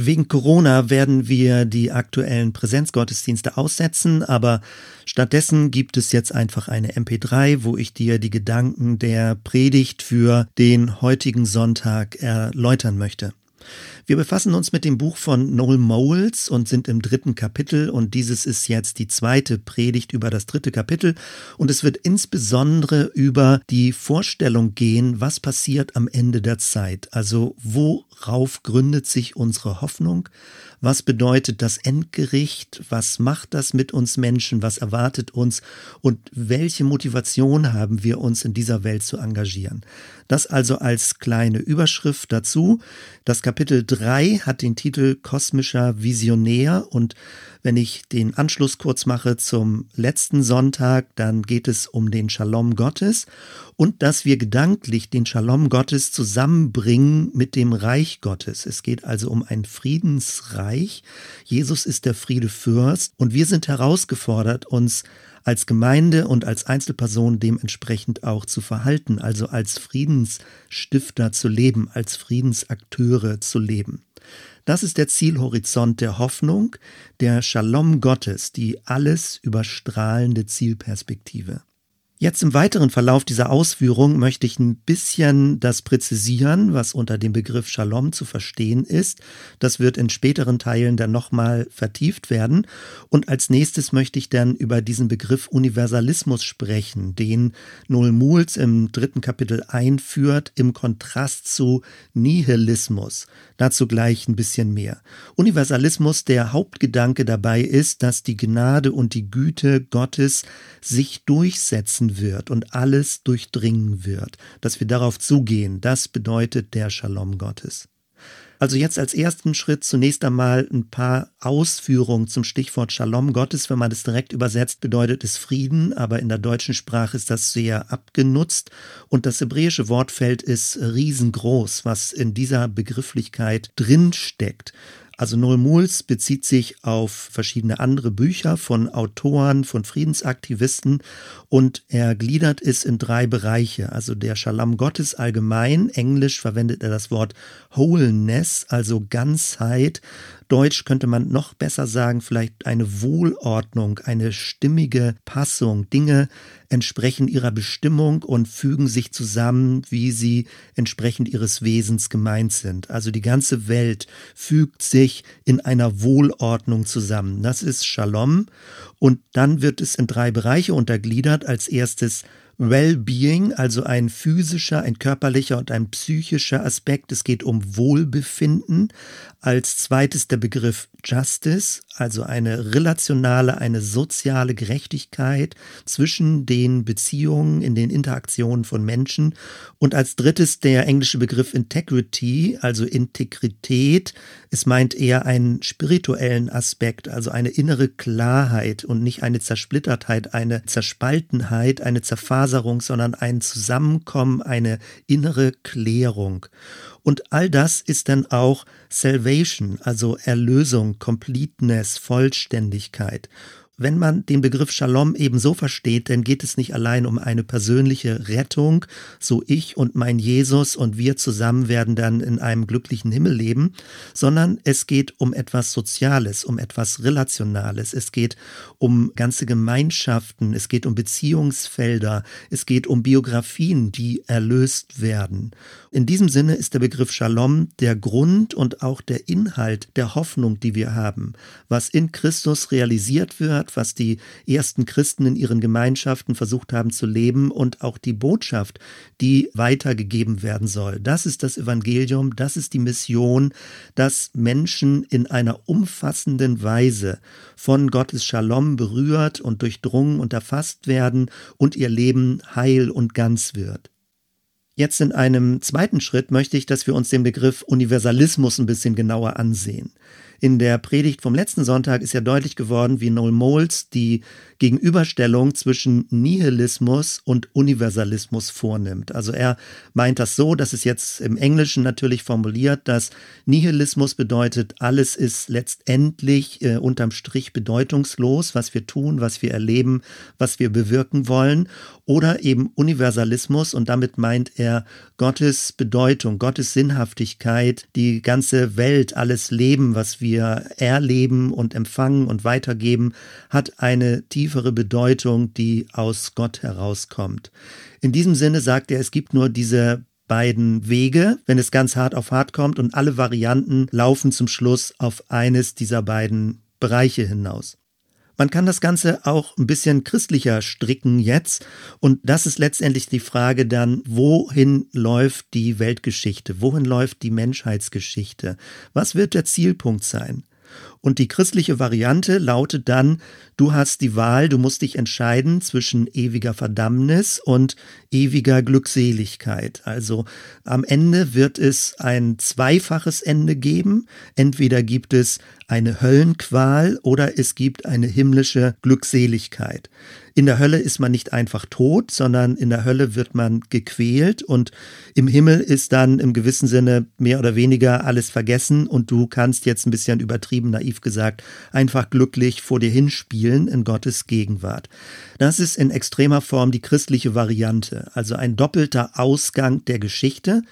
Wegen Corona werden wir die aktuellen Präsenzgottesdienste aussetzen, aber stattdessen gibt es jetzt einfach eine MP3, wo ich dir die Gedanken der Predigt für den heutigen Sonntag erläutern möchte. Wir befassen uns mit dem Buch von Noel Moles und sind im dritten Kapitel und dieses ist jetzt die zweite Predigt über das dritte Kapitel und es wird insbesondere über die Vorstellung gehen, was passiert am Ende der Zeit. Also worauf gründet sich unsere Hoffnung? Was bedeutet das Endgericht? Was macht das mit uns Menschen? Was erwartet uns? Und welche Motivation haben wir uns in dieser Welt zu engagieren? Das also als kleine Überschrift dazu. Das Kapitel 3 hat den Titel Kosmischer Visionär und wenn ich den Anschluss kurz mache zum letzten Sonntag, dann geht es um den Shalom Gottes und dass wir gedanklich den Shalom Gottes zusammenbringen mit dem Reich Gottes. Es geht also um ein Friedensreich. Jesus ist der Friedefürst und wir sind herausgefordert, uns als Gemeinde und als Einzelperson dementsprechend auch zu verhalten, also als Friedensstifter zu leben, als Friedensakteure zu leben. Das ist der Zielhorizont der Hoffnung, der Shalom Gottes, die alles überstrahlende Zielperspektive. Jetzt im weiteren Verlauf dieser Ausführung möchte ich ein bisschen das präzisieren, was unter dem Begriff Shalom zu verstehen ist. Das wird in späteren Teilen dann nochmal vertieft werden. Und als nächstes möchte ich dann über diesen Begriff Universalismus sprechen, den Noel Muhls im dritten Kapitel einführt, im Kontrast zu Nihilismus. Dazu gleich ein bisschen mehr. Universalismus, der Hauptgedanke dabei ist, dass die Gnade und die Güte Gottes sich durchsetzen wird und alles durchdringen wird, dass wir darauf zugehen, das bedeutet der Shalom Gottes. Also jetzt als ersten Schritt zunächst einmal ein paar Ausführungen zum Stichwort Shalom Gottes. Wenn man das direkt übersetzt, bedeutet es Frieden, aber in der deutschen Sprache ist das sehr abgenutzt. Und das hebräische Wortfeld ist riesengroß, was in dieser Begrifflichkeit drinsteckt. Also Noel Muls bezieht sich auf verschiedene andere Bücher von Autoren, von Friedensaktivisten und er gliedert es in drei Bereiche. Also der Shalom Gottes allgemein, englisch verwendet er das Wort Wholeness, also Ganzheit, Deutsch könnte man noch besser sagen, vielleicht eine Wohlordnung, eine stimmige Passung. Dinge entsprechen ihrer Bestimmung und fügen sich zusammen, wie sie entsprechend ihres Wesens gemeint sind. Also die ganze Welt fügt sich in einer Wohlordnung zusammen. Das ist Shalom. Und dann wird es in drei Bereiche untergliedert. Als erstes Well-being, also ein physischer, ein körperlicher und ein psychischer Aspekt. Es geht um Wohlbefinden. Als zweites der Begriff Justice, also eine relationale, eine soziale Gerechtigkeit zwischen den Beziehungen, in den Interaktionen von Menschen. Und als drittes der englische Begriff Integrity, also Integrität. Es meint eher einen spirituellen Aspekt, also eine innere Klarheit und nicht eine Zersplittertheit, eine Zerspaltenheit, eine Zerfaserung, sondern ein Zusammenkommen, eine innere Klärung. Und all das ist dann auch Salvation, also Erlösung, Completeness, Vollständigkeit. Wenn man den Begriff Shalom eben so versteht, dann geht es nicht allein um eine persönliche Rettung, so ich und mein Jesus und wir zusammen werden dann in einem glücklichen Himmel leben, sondern es geht um etwas Soziales, um etwas Relationales, es geht um ganze Gemeinschaften, es geht um Beziehungsfelder, es geht um Biografien, die erlöst werden. In diesem Sinne ist der Begriff Shalom der Grund und auch der Inhalt der Hoffnung, die wir haben, was in Christus realisiert wird, hat, was die ersten Christen in ihren Gemeinschaften versucht haben zu leben und auch die Botschaft, die weitergegeben werden soll. Das ist das Evangelium, das ist die Mission, dass Menschen in einer umfassenden Weise von Gottes Shalom berührt und durchdrungen und erfasst werden und ihr Leben heil und ganz wird. Jetzt in einem zweiten Schritt möchte ich, dass wir uns den Begriff Universalismus ein bisschen genauer ansehen. In der Predigt vom letzten Sonntag ist ja deutlich geworden, wie Noel Moles die Gegenüberstellung zwischen Nihilismus und Universalismus vornimmt. Also er meint das so, dass es jetzt im Englischen natürlich formuliert, dass Nihilismus bedeutet, alles ist letztendlich äh, unterm Strich bedeutungslos, was wir tun, was wir erleben, was wir bewirken wollen. Oder eben Universalismus und damit meint er Gottes Bedeutung, Gottes Sinnhaftigkeit, die ganze Welt, alles Leben, was wir erleben und empfangen und weitergeben, hat eine tiefere Bedeutung, die aus Gott herauskommt. In diesem Sinne sagt er, es gibt nur diese beiden Wege, wenn es ganz hart auf hart kommt und alle Varianten laufen zum Schluss auf eines dieser beiden Bereiche hinaus. Man kann das Ganze auch ein bisschen christlicher stricken jetzt. Und das ist letztendlich die Frage dann, wohin läuft die Weltgeschichte? Wohin läuft die Menschheitsgeschichte? Was wird der Zielpunkt sein? Und die christliche Variante lautet dann, du hast die Wahl, du musst dich entscheiden zwischen ewiger Verdammnis und ewiger Glückseligkeit. Also am Ende wird es ein zweifaches Ende geben. Entweder gibt es eine Höllenqual oder es gibt eine himmlische Glückseligkeit. In der Hölle ist man nicht einfach tot, sondern in der Hölle wird man gequält und im Himmel ist dann im gewissen Sinne mehr oder weniger alles vergessen und du kannst jetzt ein bisschen übertrieben naiv gesagt einfach glücklich vor dir hinspielen in Gottes Gegenwart. Das ist in extremer Form die christliche Variante, also ein doppelter Ausgang der Geschichte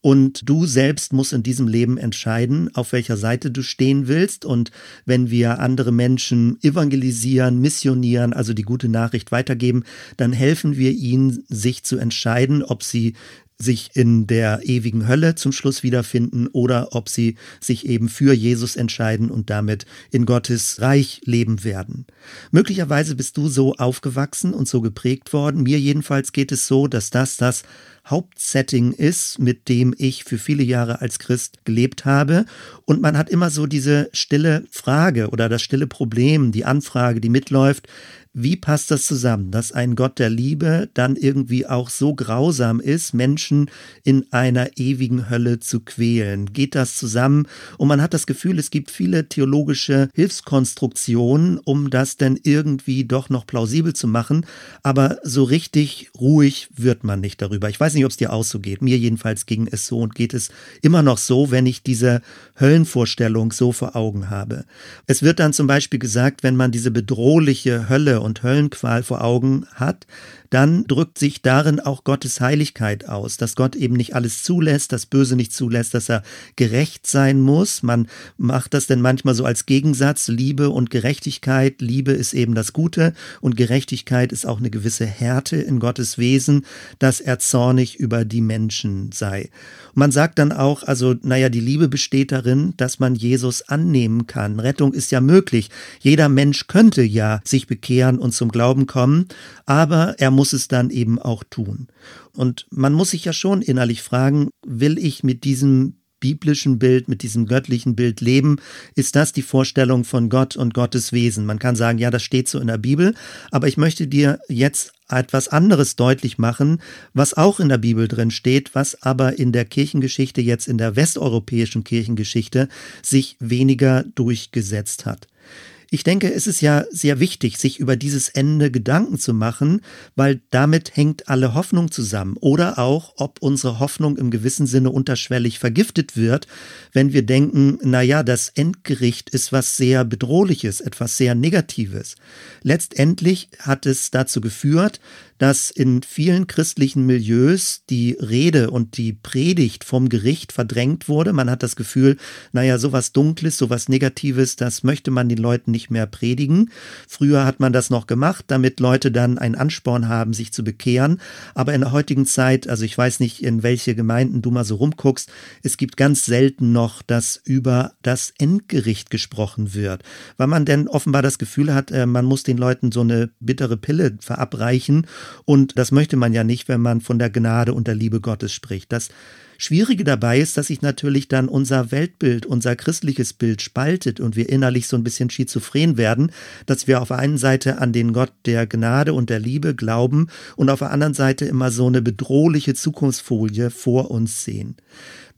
und du selbst musst in diesem Leben entscheiden, auf welcher Seite du stehen willst. Und wenn wir andere Menschen evangelisieren, missionieren, also die gute Nachricht weitergeben, dann helfen wir ihnen, sich zu entscheiden, ob sie sich in der ewigen Hölle zum Schluss wiederfinden oder ob sie sich eben für Jesus entscheiden und damit in Gottes Reich leben werden. Möglicherweise bist du so aufgewachsen und so geprägt worden. Mir jedenfalls geht es so, dass das das Hauptsetting ist, mit dem ich für viele Jahre als Christ gelebt habe. Und man hat immer so diese stille Frage oder das stille Problem, die Anfrage, die mitläuft. Wie passt das zusammen, dass ein Gott der Liebe dann irgendwie auch so grausam ist, Menschen in einer ewigen Hölle zu quälen? Geht das zusammen? Und man hat das Gefühl, es gibt viele theologische Hilfskonstruktionen, um das denn irgendwie doch noch plausibel zu machen. Aber so richtig ruhig wird man nicht darüber. Ich weiß nicht, ob es dir auch so geht. Mir jedenfalls ging es so und geht es immer noch so, wenn ich diese Höllenvorstellung so vor Augen habe. Es wird dann zum Beispiel gesagt, wenn man diese bedrohliche Hölle und Höllenqual vor Augen hat, dann drückt sich darin auch Gottes Heiligkeit aus, dass Gott eben nicht alles zulässt, das Böse nicht zulässt, dass er gerecht sein muss. Man macht das denn manchmal so als Gegensatz, Liebe und Gerechtigkeit. Liebe ist eben das Gute und Gerechtigkeit ist auch eine gewisse Härte in Gottes Wesen, dass er zornig über die Menschen sei. Man sagt dann auch, also, naja, die Liebe besteht darin, dass man Jesus annehmen kann. Rettung ist ja möglich. Jeder Mensch könnte ja sich bekehren und zum Glauben kommen, aber er muss es dann eben auch tun. Und man muss sich ja schon innerlich fragen, will ich mit diesem biblischen Bild, mit diesem göttlichen Bild leben, ist das die Vorstellung von Gott und Gottes Wesen. Man kann sagen, ja, das steht so in der Bibel, aber ich möchte dir jetzt etwas anderes deutlich machen, was auch in der Bibel drin steht, was aber in der Kirchengeschichte, jetzt in der westeuropäischen Kirchengeschichte, sich weniger durchgesetzt hat. Ich denke, es ist ja sehr wichtig, sich über dieses Ende Gedanken zu machen, weil damit hängt alle Hoffnung zusammen. Oder auch, ob unsere Hoffnung im gewissen Sinne unterschwellig vergiftet wird, wenn wir denken, na ja, das Endgericht ist was sehr bedrohliches, etwas sehr Negatives. Letztendlich hat es dazu geführt, dass in vielen christlichen Milieus die Rede und die Predigt vom Gericht verdrängt wurde. Man hat das Gefühl, naja, sowas Dunkles, sowas Negatives, das möchte man den Leuten nicht mehr predigen. Früher hat man das noch gemacht, damit Leute dann einen Ansporn haben, sich zu bekehren. Aber in der heutigen Zeit, also ich weiß nicht, in welche Gemeinden du mal so rumguckst, es gibt ganz selten noch, dass über das Endgericht gesprochen wird, weil man denn offenbar das Gefühl hat, äh, man muss den Leuten so eine bittere Pille verabreichen und das möchte man ja nicht, wenn man von der Gnade und der Liebe Gottes spricht. Das Schwierige dabei ist, dass sich natürlich dann unser Weltbild, unser christliches Bild spaltet und wir innerlich so ein bisschen schizophren werden, dass wir auf der einen Seite an den Gott der Gnade und der Liebe glauben und auf der anderen Seite immer so eine bedrohliche Zukunftsfolie vor uns sehen.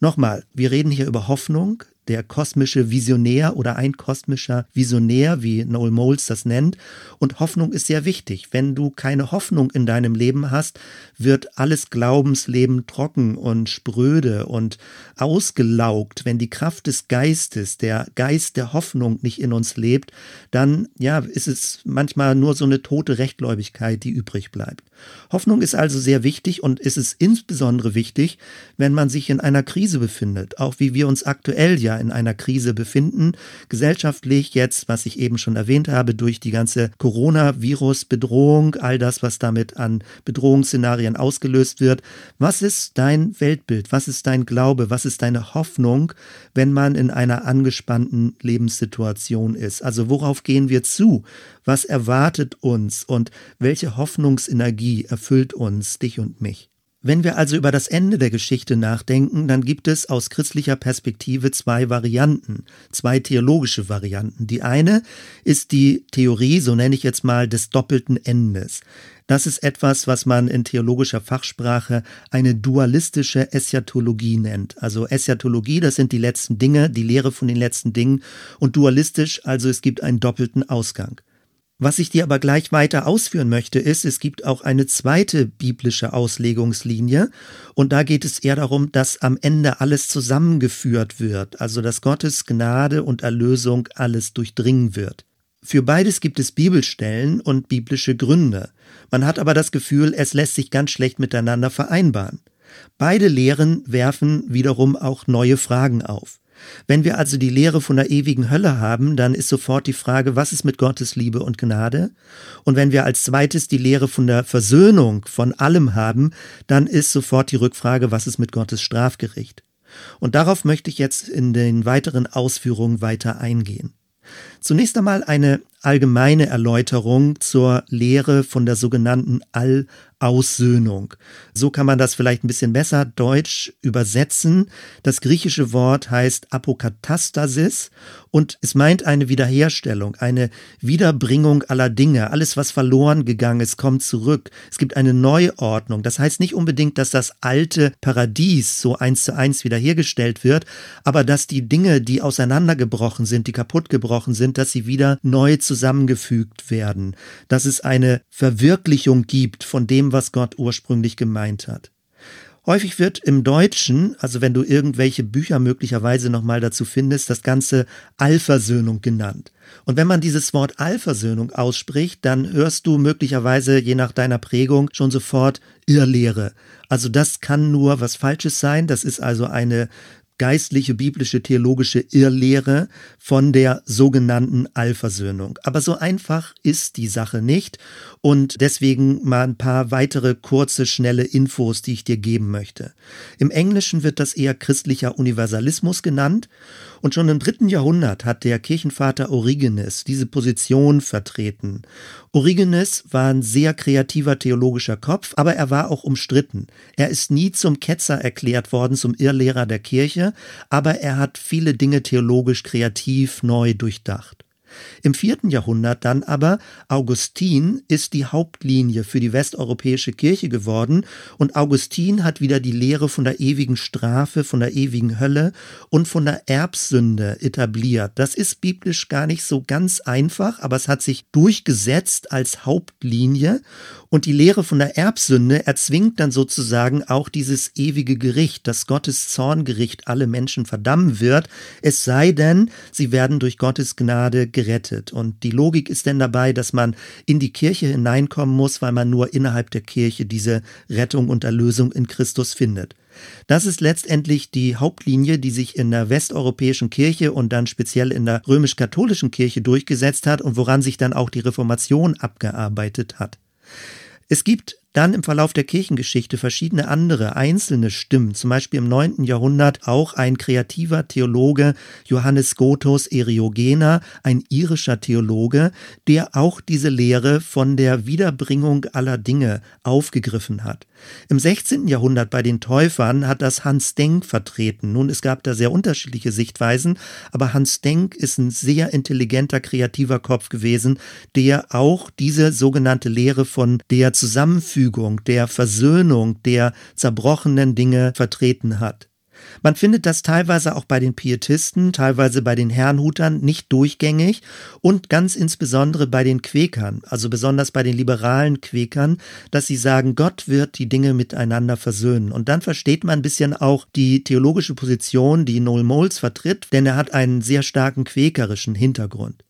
Nochmal, wir reden hier über Hoffnung, der kosmische Visionär oder ein kosmischer Visionär, wie Noel Moles das nennt. Und Hoffnung ist sehr wichtig. Wenn du keine Hoffnung in deinem Leben hast, wird alles Glaubensleben trocken und spröde und ausgelaugt. Wenn die Kraft des Geistes, der Geist der Hoffnung nicht in uns lebt, dann, ja, ist es manchmal nur so eine tote Rechtgläubigkeit, die übrig bleibt. Hoffnung ist also sehr wichtig und ist es insbesondere wichtig, wenn man sich in einer Krise befindet, auch wie wir uns aktuell ja in einer Krise befinden, gesellschaftlich jetzt, was ich eben schon erwähnt habe, durch die ganze Coronavirus-Bedrohung, all das, was damit an Bedrohungsszenarien ausgelöst wird. Was ist dein Weltbild? Was ist dein Glaube? Was ist deine Hoffnung, wenn man in einer angespannten Lebenssituation ist? Also worauf gehen wir zu? Was erwartet uns und welche Hoffnungsenergie erfüllt uns, dich und mich? Wenn wir also über das Ende der Geschichte nachdenken, dann gibt es aus christlicher Perspektive zwei Varianten, zwei theologische Varianten. Die eine ist die Theorie, so nenne ich jetzt mal, des doppelten Endes. Das ist etwas, was man in theologischer Fachsprache eine dualistische Eschatologie nennt. Also Eschatologie, das sind die letzten Dinge, die Lehre von den letzten Dingen und dualistisch, also es gibt einen doppelten Ausgang. Was ich dir aber gleich weiter ausführen möchte, ist, es gibt auch eine zweite biblische Auslegungslinie und da geht es eher darum, dass am Ende alles zusammengeführt wird, also dass Gottes Gnade und Erlösung alles durchdringen wird. Für beides gibt es Bibelstellen und biblische Gründe. Man hat aber das Gefühl, es lässt sich ganz schlecht miteinander vereinbaren. Beide Lehren werfen wiederum auch neue Fragen auf. Wenn wir also die Lehre von der ewigen Hölle haben, dann ist sofort die Frage, was ist mit Gottes Liebe und Gnade? Und wenn wir als zweites die Lehre von der Versöhnung von allem haben, dann ist sofort die Rückfrage, was ist mit Gottes Strafgericht? Und darauf möchte ich jetzt in den weiteren Ausführungen weiter eingehen. Zunächst einmal eine allgemeine Erläuterung zur Lehre von der sogenannten All- Aussöhnung. So kann man das vielleicht ein bisschen besser deutsch übersetzen. Das griechische Wort heißt Apokatastasis und es meint eine Wiederherstellung, eine Wiederbringung aller Dinge. Alles, was verloren gegangen ist, kommt zurück. Es gibt eine Neuordnung. Das heißt nicht unbedingt, dass das alte Paradies so eins zu eins wiederhergestellt wird, aber dass die Dinge, die auseinandergebrochen sind, die kaputtgebrochen sind, dass sie wieder neu zusammengefügt werden. Dass es eine Verwirklichung gibt von dem, was Gott ursprünglich gemeint hat. Häufig wird im Deutschen, also wenn du irgendwelche Bücher möglicherweise nochmal dazu findest, das Ganze Allversöhnung genannt. Und wenn man dieses Wort Allversöhnung ausspricht, dann hörst du möglicherweise, je nach deiner Prägung, schon sofort Irrlehre. Also das kann nur was Falsches sein. Das ist also eine geistliche, biblische, theologische Irrlehre von der sogenannten Allversöhnung. Aber so einfach ist die Sache nicht und deswegen mal ein paar weitere kurze, schnelle Infos, die ich dir geben möchte. Im Englischen wird das eher christlicher Universalismus genannt und schon im dritten Jahrhundert hat der Kirchenvater Origenes diese Position vertreten. Origenes war ein sehr kreativer theologischer Kopf, aber er war auch umstritten. Er ist nie zum Ketzer erklärt worden, zum Irrlehrer der Kirche, aber er hat viele Dinge theologisch kreativ neu durchdacht. Im vierten Jahrhundert dann aber Augustin ist die Hauptlinie für die westeuropäische Kirche geworden und Augustin hat wieder die Lehre von der ewigen Strafe, von der ewigen Hölle und von der Erbsünde etabliert. Das ist biblisch gar nicht so ganz einfach, aber es hat sich durchgesetzt als Hauptlinie und die Lehre von der Erbsünde erzwingt dann sozusagen auch dieses ewige Gericht, dass Gottes Zorngericht alle Menschen verdammen wird, es sei denn, sie werden durch Gottes Gnade gerettet. Und die Logik ist denn dabei, dass man in die Kirche hineinkommen muss, weil man nur innerhalb der Kirche diese Rettung und Erlösung in Christus findet. Das ist letztendlich die Hauptlinie, die sich in der westeuropäischen Kirche und dann speziell in der römisch-katholischen Kirche durchgesetzt hat und woran sich dann auch die Reformation abgearbeitet hat. Es gibt dann im Verlauf der Kirchengeschichte verschiedene andere einzelne Stimmen, zum Beispiel im 9. Jahrhundert auch ein kreativer Theologe, Johannes Gothos Eriogena, ein irischer Theologe, der auch diese Lehre von der Wiederbringung aller Dinge aufgegriffen hat. Im 16. Jahrhundert bei den Täufern hat das Hans Denk vertreten. Nun, es gab da sehr unterschiedliche Sichtweisen, aber Hans Denk ist ein sehr intelligenter, kreativer Kopf gewesen, der auch diese sogenannte Lehre von der Zusammenfügung, der Versöhnung der zerbrochenen Dinge vertreten hat. Man findet das teilweise auch bei den Pietisten, teilweise bei den Herrnhutern nicht durchgängig und ganz insbesondere bei den Quäkern, also besonders bei den liberalen Quäkern, dass sie sagen, Gott wird die Dinge miteinander versöhnen. Und dann versteht man ein bisschen auch die theologische Position, die Noel Moles vertritt, denn er hat einen sehr starken quäkerischen Hintergrund.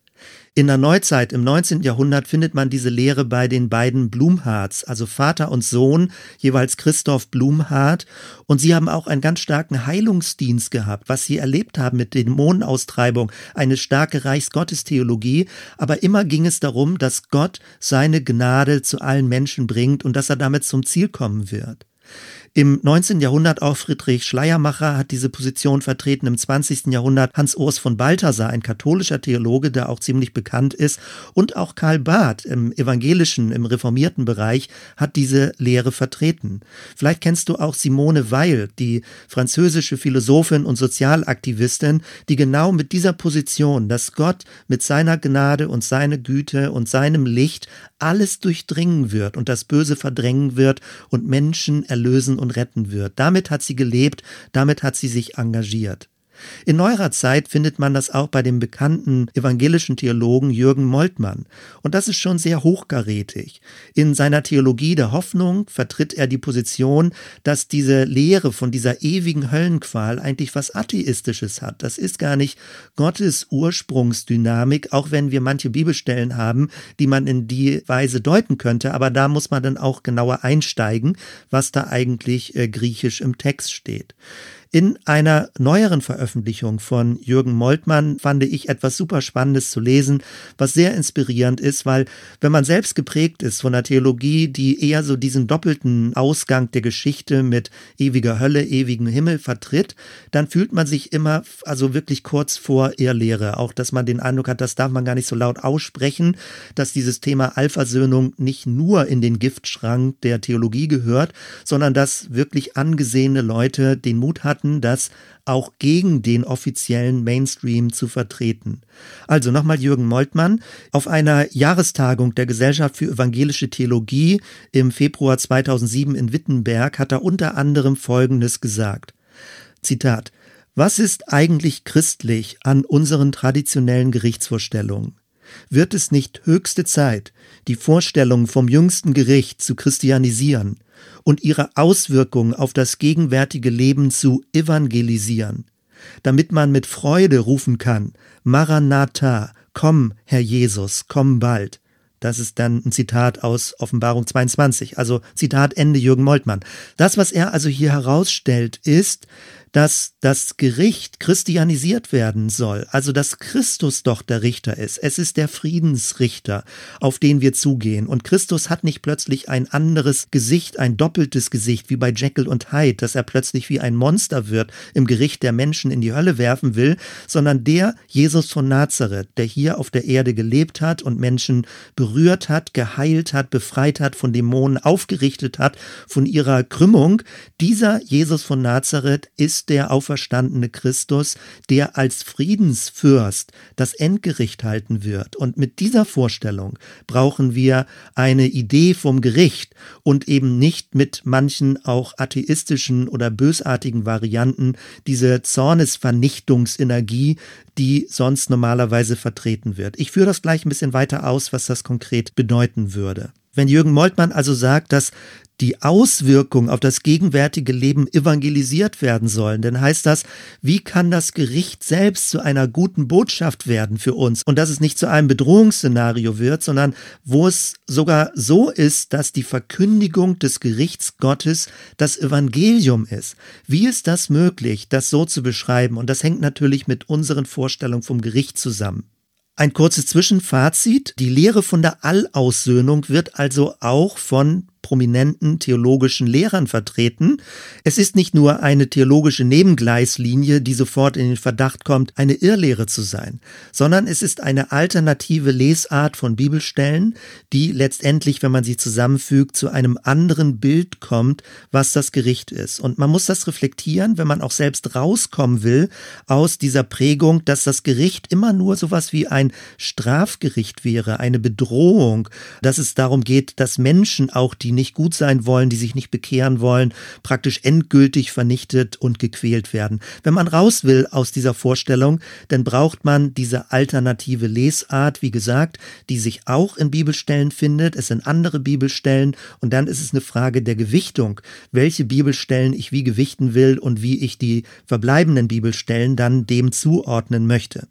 In der Neuzeit, im 19. Jahrhundert, findet man diese Lehre bei den beiden Blumhards, also Vater und Sohn, jeweils Christoph Blumhardt. Und sie haben auch einen ganz starken Heilungsdienst gehabt, was sie erlebt haben mit Dämonenaustreibung, eine starke Reichsgottestheologie. Aber immer ging es darum, dass Gott seine Gnade zu allen Menschen bringt und dass er damit zum Ziel kommen wird. Im 19. Jahrhundert auch Friedrich Schleiermacher hat diese Position vertreten. Im 20. Jahrhundert Hans Urs von Balthasar, ein katholischer Theologe, der auch ziemlich bekannt ist. Und auch Karl Barth im evangelischen, im reformierten Bereich hat diese Lehre vertreten. Vielleicht kennst du auch Simone Weil, die französische Philosophin und Sozialaktivistin, die genau mit dieser Position, dass Gott mit seiner Gnade und seiner Güte und seinem Licht alles durchdringen wird und das Böse verdrängen wird und Menschen erlösen und retten wird. Damit hat sie gelebt, damit hat sie sich engagiert. In neuerer Zeit findet man das auch bei dem bekannten evangelischen Theologen Jürgen Moltmann. Und das ist schon sehr hochkarätig. In seiner Theologie der Hoffnung vertritt er die Position, dass diese Lehre von dieser ewigen Höllenqual eigentlich was Atheistisches hat. Das ist gar nicht Gottes Ursprungsdynamik, auch wenn wir manche Bibelstellen haben, die man in die Weise deuten könnte. Aber da muss man dann auch genauer einsteigen, was da eigentlich äh, griechisch im Text steht. In einer neueren Veröffentlichung von Jürgen Moltmann fand ich etwas super Spannendes zu lesen, was sehr inspirierend ist, weil wenn man selbst geprägt ist von einer Theologie, die eher so diesen doppelten Ausgang der Geschichte mit ewiger Hölle, ewigem Himmel vertritt, dann fühlt man sich immer also wirklich kurz vor Irrlehre. Auch, dass man den Eindruck hat, das darf man gar nicht so laut aussprechen, dass dieses Thema Allversöhnung nicht nur in den Giftschrank der Theologie gehört, sondern dass wirklich angesehene Leute den Mut hatten, hatten, das auch gegen den offiziellen Mainstream zu vertreten. Also nochmal Jürgen Moltmann. Auf einer Jahrestagung der Gesellschaft für evangelische Theologie im Februar 2007 in Wittenberg hat er unter anderem Folgendes gesagt. Zitat. Was ist eigentlich christlich an unseren traditionellen Gerichtsvorstellungen? Wird es nicht höchste Zeit, die Vorstellung vom jüngsten Gericht zu christianisieren, und ihre Auswirkungen auf das gegenwärtige Leben zu evangelisieren, damit man mit Freude rufen kann, Maranatha, komm, Herr Jesus, komm bald. Das ist dann ein Zitat aus Offenbarung 22, also Zitat Ende Jürgen Moltmann. Das, was er also hier herausstellt, ist, dass das Gericht christianisiert werden soll, also dass Christus doch der Richter ist. Es ist der Friedensrichter, auf den wir zugehen. Und Christus hat nicht plötzlich ein anderes Gesicht, ein doppeltes Gesicht, wie bei Jekyll und Hyde, dass er plötzlich wie ein Monster wird, im Gericht der Menschen in die Hölle werfen will, sondern der Jesus von Nazareth, der hier auf der Erde gelebt hat und Menschen berührt hat, geheilt hat, befreit hat, von Dämonen aufgerichtet hat, von ihrer Krümmung, dieser Jesus von Nazareth ist der auferstandene Christus, der als Friedensfürst das Endgericht halten wird. Und mit dieser Vorstellung brauchen wir eine Idee vom Gericht und eben nicht mit manchen auch atheistischen oder bösartigen Varianten diese Zornesvernichtungsenergie, die sonst normalerweise vertreten wird. Ich führe das gleich ein bisschen weiter aus, was das konkret bedeuten würde. Wenn Jürgen Moltmann also sagt, dass die Auswirkungen auf das gegenwärtige Leben evangelisiert werden sollen, dann heißt das, wie kann das Gericht selbst zu einer guten Botschaft werden für uns und dass es nicht zu einem Bedrohungsszenario wird, sondern wo es sogar so ist, dass die Verkündigung des Gerichts Gottes das Evangelium ist. Wie ist das möglich, das so zu beschreiben? Und das hängt natürlich mit unseren Vorstellungen vom Gericht zusammen. Ein kurzes Zwischenfazit. Die Lehre von der Allaussöhnung wird also auch von prominenten theologischen Lehrern vertreten. Es ist nicht nur eine theologische Nebengleislinie, die sofort in den Verdacht kommt, eine Irrlehre zu sein, sondern es ist eine alternative Lesart von Bibelstellen, die letztendlich, wenn man sie zusammenfügt, zu einem anderen Bild kommt, was das Gericht ist. Und man muss das reflektieren, wenn man auch selbst rauskommen will aus dieser Prägung, dass das Gericht immer nur sowas wie ein Strafgericht wäre, eine Bedrohung, dass es darum geht, dass Menschen auch, die nicht gut sein wollen, die sich nicht bekehren wollen, praktisch endgültig vernichtet und gequält werden. Wenn man raus will aus dieser Vorstellung, dann braucht man diese alternative Lesart, wie gesagt, die sich auch in Bibelstellen findet. Es sind andere Bibelstellen und dann ist es eine Frage der Gewichtung, welche Bibelstellen ich wie gewichten will und wie ich die verbleibenden Bibelstellen dann dem zuordnen möchte.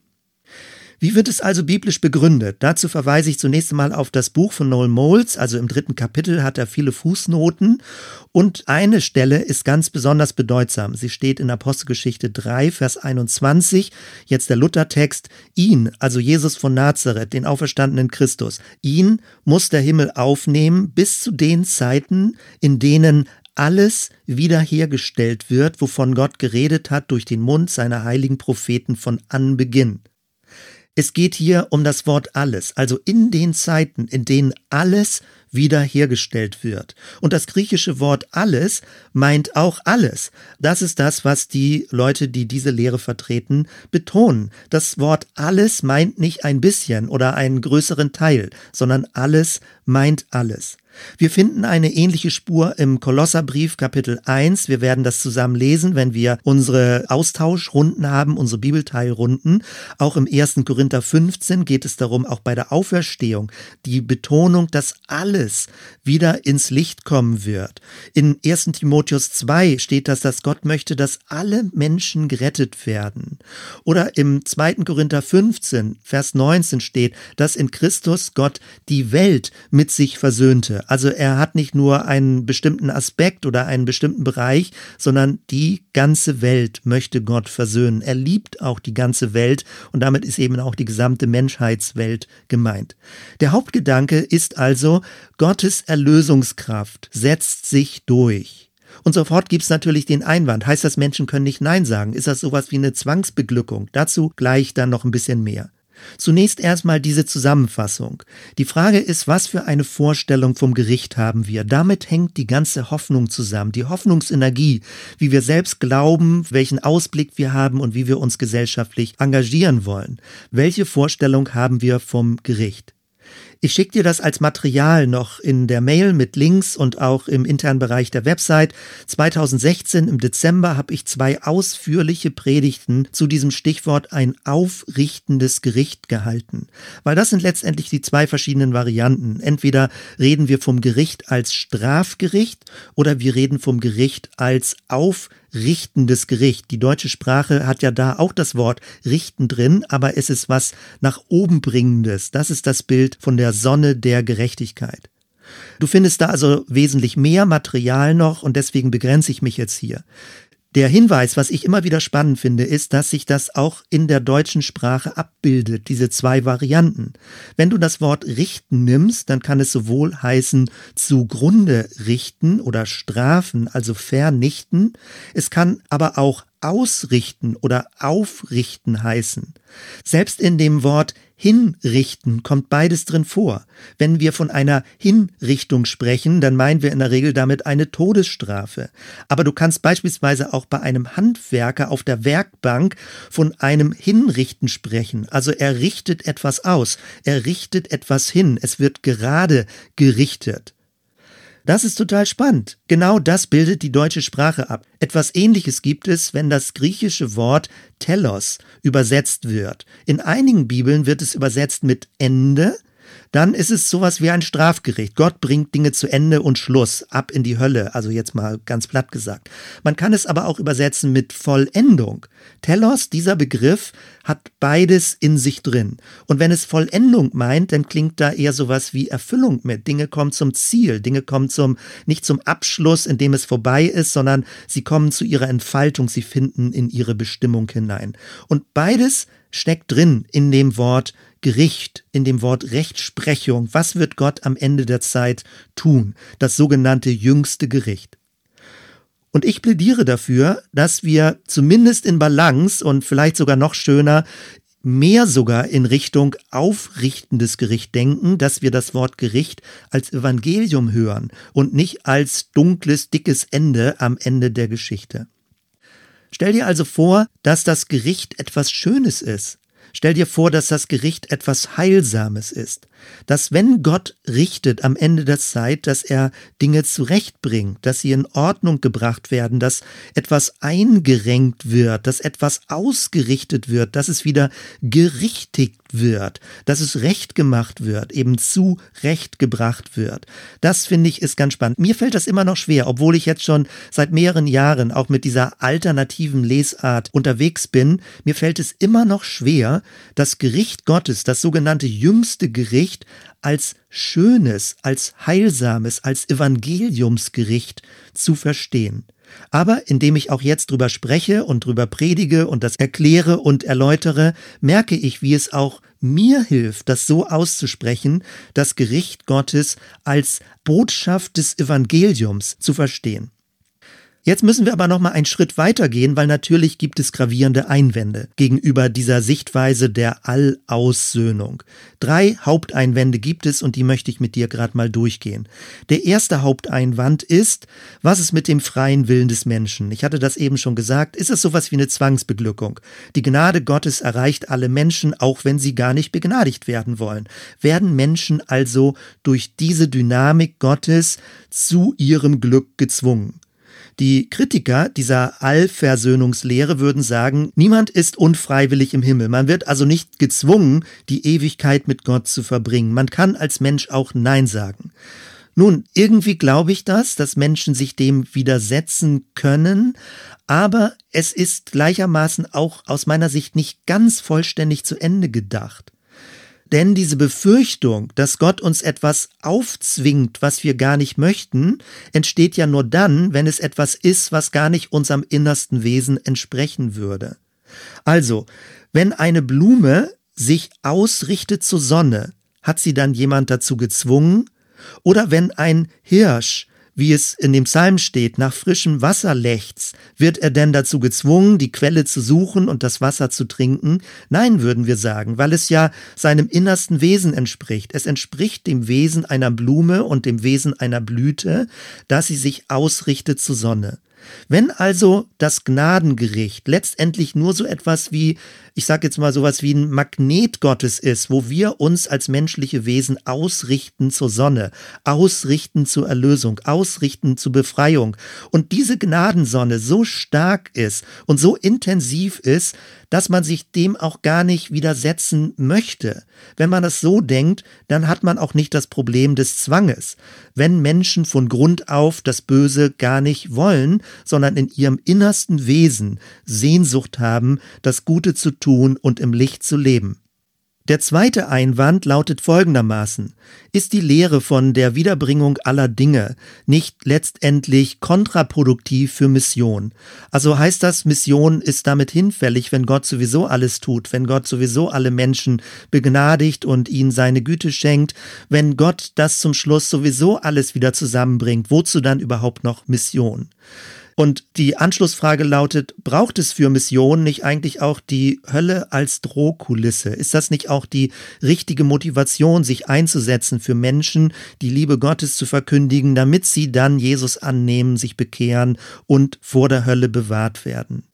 Wie wird es also biblisch begründet? Dazu verweise ich zunächst einmal auf das Buch von Noel Moles, also im dritten Kapitel hat er viele Fußnoten und eine Stelle ist ganz besonders bedeutsam. Sie steht in Apostelgeschichte 3, Vers 21, jetzt der Luthertext, ihn, also Jesus von Nazareth, den auferstandenen Christus, ihn muss der Himmel aufnehmen bis zu den Zeiten, in denen alles wiederhergestellt wird, wovon Gott geredet hat durch den Mund seiner heiligen Propheten von Anbeginn. Es geht hier um das Wort alles, also in den Zeiten, in denen alles wiederhergestellt wird. Und das griechische Wort alles meint auch alles. Das ist das, was die Leute, die diese Lehre vertreten, betonen. Das Wort alles meint nicht ein bisschen oder einen größeren Teil, sondern alles meint alles. Wir finden eine ähnliche Spur im Kolosserbrief Kapitel 1. Wir werden das zusammen lesen, wenn wir unsere Austauschrunden haben, unsere Bibelteilrunden. Auch im 1. Korinther 15 geht es darum, auch bei der Auferstehung, die Betonung, dass alles wieder ins Licht kommen wird. In 1. Timotheus 2 steht das, dass Gott möchte, dass alle Menschen gerettet werden. Oder im 2. Korinther 15, Vers 19 steht, dass in Christus Gott die Welt mit sich versöhnte. Also er hat nicht nur einen bestimmten Aspekt oder einen bestimmten Bereich, sondern die ganze Welt möchte Gott versöhnen. Er liebt auch die ganze Welt und damit ist eben auch die gesamte Menschheitswelt gemeint. Der Hauptgedanke ist also, Gottes Erlösungskraft setzt sich durch. Und sofort gibt's natürlich den Einwand. Heißt das, Menschen können nicht Nein sagen? Ist das sowas wie eine Zwangsbeglückung? Dazu gleich dann noch ein bisschen mehr. Zunächst erstmal diese Zusammenfassung. Die Frage ist, was für eine Vorstellung vom Gericht haben wir? Damit hängt die ganze Hoffnung zusammen, die Hoffnungsenergie, wie wir selbst glauben, welchen Ausblick wir haben und wie wir uns gesellschaftlich engagieren wollen. Welche Vorstellung haben wir vom Gericht? Ich schicke dir das als Material noch in der Mail mit Links und auch im internen Bereich der Website. 2016 im Dezember habe ich zwei ausführliche Predigten zu diesem Stichwort ein aufrichtendes Gericht gehalten. Weil das sind letztendlich die zwei verschiedenen Varianten. Entweder reden wir vom Gericht als Strafgericht oder wir reden vom Gericht als aufrichtendes richtendes Gericht. Die deutsche Sprache hat ja da auch das Wort richten drin, aber es ist was nach oben bringendes. Das ist das Bild von der Sonne der Gerechtigkeit. Du findest da also wesentlich mehr Material noch und deswegen begrenze ich mich jetzt hier. Der Hinweis, was ich immer wieder spannend finde, ist, dass sich das auch in der deutschen Sprache abbildet, diese zwei Varianten. Wenn du das Wort richten nimmst, dann kann es sowohl heißen zugrunde richten oder strafen, also vernichten. Es kann aber auch ausrichten oder aufrichten heißen. Selbst in dem Wort hinrichten kommt beides drin vor. Wenn wir von einer Hinrichtung sprechen, dann meinen wir in der Regel damit eine Todesstrafe. Aber du kannst beispielsweise auch bei einem Handwerker auf der Werkbank von einem Hinrichten sprechen. Also er richtet etwas aus, er richtet etwas hin, es wird gerade gerichtet. Das ist total spannend. Genau das bildet die deutsche Sprache ab. Etwas ähnliches gibt es, wenn das griechische Wort telos übersetzt wird. In einigen Bibeln wird es übersetzt mit Ende, dann ist es sowas wie ein Strafgericht. Gott bringt Dinge zu Ende und Schluss, ab in die Hölle, also jetzt mal ganz platt gesagt. Man kann es aber auch übersetzen mit Vollendung. Telos, dieser Begriff, hat beides in sich drin. Und wenn es Vollendung meint, dann klingt da eher sowas wie Erfüllung mit. Dinge kommen zum Ziel, Dinge kommen zum, nicht zum Abschluss, in dem es vorbei ist, sondern sie kommen zu ihrer Entfaltung, sie finden in ihre Bestimmung hinein. Und beides steckt drin in dem Wort Gericht, in dem Wort Rechtsprechung. Was wird Gott am Ende der Zeit tun? Das sogenannte jüngste Gericht. Und ich plädiere dafür, dass wir zumindest in Balance und vielleicht sogar noch schöner mehr sogar in Richtung aufrichtendes Gericht denken, dass wir das Wort Gericht als Evangelium hören und nicht als dunkles, dickes Ende am Ende der Geschichte. Stell dir also vor, dass das Gericht etwas Schönes ist, Stell dir vor, dass das Gericht etwas Heilsames ist, dass wenn Gott richtet am Ende der Zeit, dass er Dinge zurechtbringt, dass sie in Ordnung gebracht werden, dass etwas eingerenkt wird, dass etwas ausgerichtet wird, dass es wieder gerichtigt wird, dass es recht gemacht wird, eben zu Recht gebracht wird. Das finde ich ist ganz spannend. Mir fällt das immer noch schwer, obwohl ich jetzt schon seit mehreren Jahren auch mit dieser alternativen Lesart unterwegs bin. Mir fällt es immer noch schwer, das Gericht Gottes, das sogenannte jüngste Gericht, als schönes, als heilsames, als Evangeliumsgericht zu verstehen. Aber indem ich auch jetzt drüber spreche und drüber predige und das erkläre und erläutere, merke ich, wie es auch mir hilft, das so auszusprechen, das Gericht Gottes als Botschaft des Evangeliums zu verstehen. Jetzt müssen wir aber noch mal einen Schritt weiter gehen, weil natürlich gibt es gravierende Einwände gegenüber dieser Sichtweise der Allaussöhnung. Drei Haupteinwände gibt es und die möchte ich mit dir gerade mal durchgehen. Der erste Haupteinwand ist, was ist mit dem freien Willen des Menschen? Ich hatte das eben schon gesagt, ist es sowas wie eine Zwangsbeglückung? Die Gnade Gottes erreicht alle Menschen, auch wenn sie gar nicht begnadigt werden wollen. Werden Menschen also durch diese Dynamik Gottes zu ihrem Glück gezwungen? Die Kritiker dieser Allversöhnungslehre würden sagen, niemand ist unfreiwillig im Himmel. Man wird also nicht gezwungen, die Ewigkeit mit Gott zu verbringen. Man kann als Mensch auch Nein sagen. Nun, irgendwie glaube ich das, dass Menschen sich dem widersetzen können, aber es ist gleichermaßen auch aus meiner Sicht nicht ganz vollständig zu Ende gedacht. Denn diese Befürchtung, dass Gott uns etwas aufzwingt, was wir gar nicht möchten, entsteht ja nur dann, wenn es etwas ist, was gar nicht unserem innersten Wesen entsprechen würde. Also, wenn eine Blume sich ausrichtet zur Sonne, hat sie dann jemand dazu gezwungen? Oder wenn ein Hirsch wie es in dem Psalm steht, nach frischem Wasser lechzt, wird er denn dazu gezwungen, die Quelle zu suchen und das Wasser zu trinken? Nein, würden wir sagen, weil es ja seinem innersten Wesen entspricht. Es entspricht dem Wesen einer Blume und dem Wesen einer Blüte, dass sie sich ausrichtet zur Sonne. Wenn also das Gnadengericht letztendlich nur so etwas wie, ich sage jetzt mal sowas wie ein Magnet Gottes ist, wo wir uns als menschliche Wesen ausrichten zur Sonne, ausrichten zur Erlösung, ausrichten zur Befreiung und diese Gnadensonne so stark ist und so intensiv ist, dass man sich dem auch gar nicht widersetzen möchte. Wenn man das so denkt, dann hat man auch nicht das Problem des Zwanges. Wenn Menschen von Grund auf das Böse gar nicht wollen, sondern in ihrem innersten Wesen Sehnsucht haben, das Gute zu tun und im Licht zu leben. Der zweite Einwand lautet folgendermaßen. Ist die Lehre von der Wiederbringung aller Dinge nicht letztendlich kontraproduktiv für Mission? Also heißt das, Mission ist damit hinfällig, wenn Gott sowieso alles tut, wenn Gott sowieso alle Menschen begnadigt und ihnen seine Güte schenkt, wenn Gott das zum Schluss sowieso alles wieder zusammenbringt, wozu dann überhaupt noch Mission? Und die Anschlussfrage lautet, braucht es für Missionen nicht eigentlich auch die Hölle als Drohkulisse? Ist das nicht auch die richtige Motivation, sich einzusetzen für Menschen, die Liebe Gottes zu verkündigen, damit sie dann Jesus annehmen, sich bekehren und vor der Hölle bewahrt werden?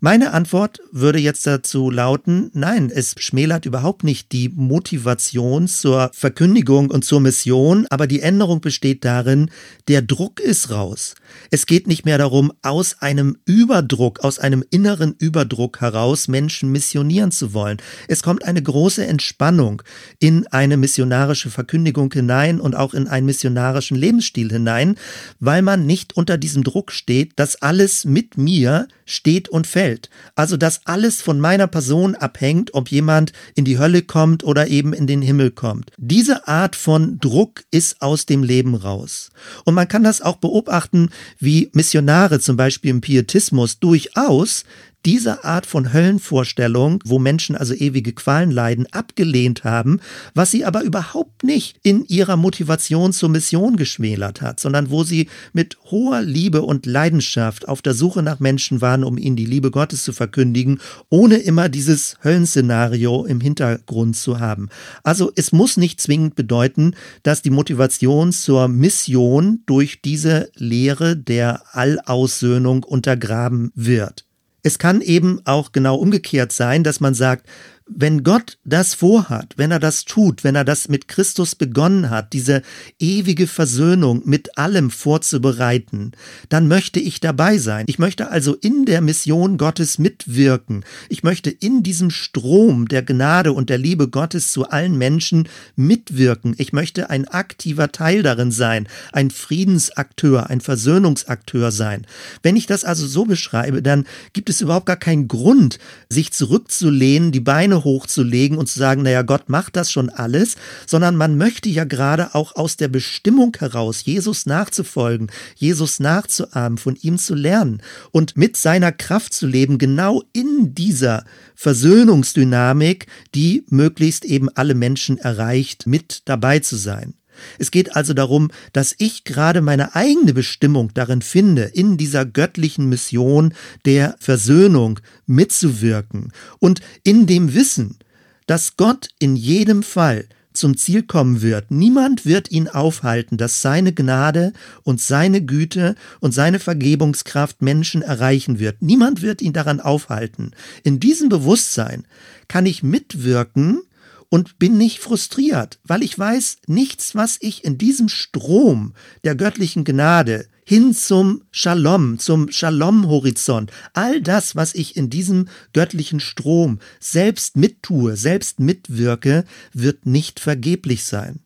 Meine Antwort würde jetzt dazu lauten, nein, es schmälert überhaupt nicht die Motivation zur Verkündigung und zur Mission, aber die Änderung besteht darin, der Druck ist raus. Es geht nicht mehr darum, aus einem Überdruck, aus einem inneren Überdruck heraus Menschen missionieren zu wollen. Es kommt eine große Entspannung in eine missionarische Verkündigung hinein und auch in einen missionarischen Lebensstil hinein, weil man nicht unter diesem Druck steht, dass alles mit mir steht und fällt. Also, dass alles von meiner Person abhängt, ob jemand in die Hölle kommt oder eben in den Himmel kommt. Diese Art von Druck ist aus dem Leben raus. Und man kann das auch beobachten, wie Missionare zum Beispiel im Pietismus durchaus diese Art von Höllenvorstellung, wo Menschen also ewige Qualen leiden, abgelehnt haben, was sie aber überhaupt nicht in ihrer Motivation zur Mission geschmälert hat, sondern wo sie mit hoher Liebe und Leidenschaft auf der Suche nach Menschen waren, um ihnen die Liebe Gottes zu verkündigen, ohne immer dieses Höllenszenario im Hintergrund zu haben. Also es muss nicht zwingend bedeuten, dass die Motivation zur Mission durch diese Lehre der Allaussöhnung untergraben wird. Es kann eben auch genau umgekehrt sein, dass man sagt, wenn Gott das vorhat, wenn er das tut, wenn er das mit Christus begonnen hat, diese ewige Versöhnung mit allem vorzubereiten, dann möchte ich dabei sein. Ich möchte also in der Mission Gottes mitwirken. Ich möchte in diesem Strom der Gnade und der Liebe Gottes zu allen Menschen mitwirken. Ich möchte ein aktiver Teil darin sein, ein Friedensakteur, ein Versöhnungsakteur sein. Wenn ich das also so beschreibe, dann gibt es überhaupt gar keinen Grund, sich zurückzulehnen, die Beine Beine hochzulegen und zu sagen, naja, Gott macht das schon alles, sondern man möchte ja gerade auch aus der Bestimmung heraus, Jesus nachzufolgen, Jesus nachzuahmen, von ihm zu lernen und mit seiner Kraft zu leben, genau in dieser Versöhnungsdynamik, die möglichst eben alle Menschen erreicht, mit dabei zu sein. Es geht also darum, dass ich gerade meine eigene Bestimmung darin finde, in dieser göttlichen Mission der Versöhnung mitzuwirken und in dem Wissen, dass Gott in jedem Fall zum Ziel kommen wird. Niemand wird ihn aufhalten, dass seine Gnade und seine Güte und seine Vergebungskraft Menschen erreichen wird. Niemand wird ihn daran aufhalten. In diesem Bewusstsein kann ich mitwirken und bin nicht frustriert, weil ich weiß, nichts, was ich in diesem Strom der göttlichen Gnade hin zum Shalom, zum Shalom-Horizont, all das, was ich in diesem göttlichen Strom selbst mittue, selbst mitwirke, wird nicht vergeblich sein.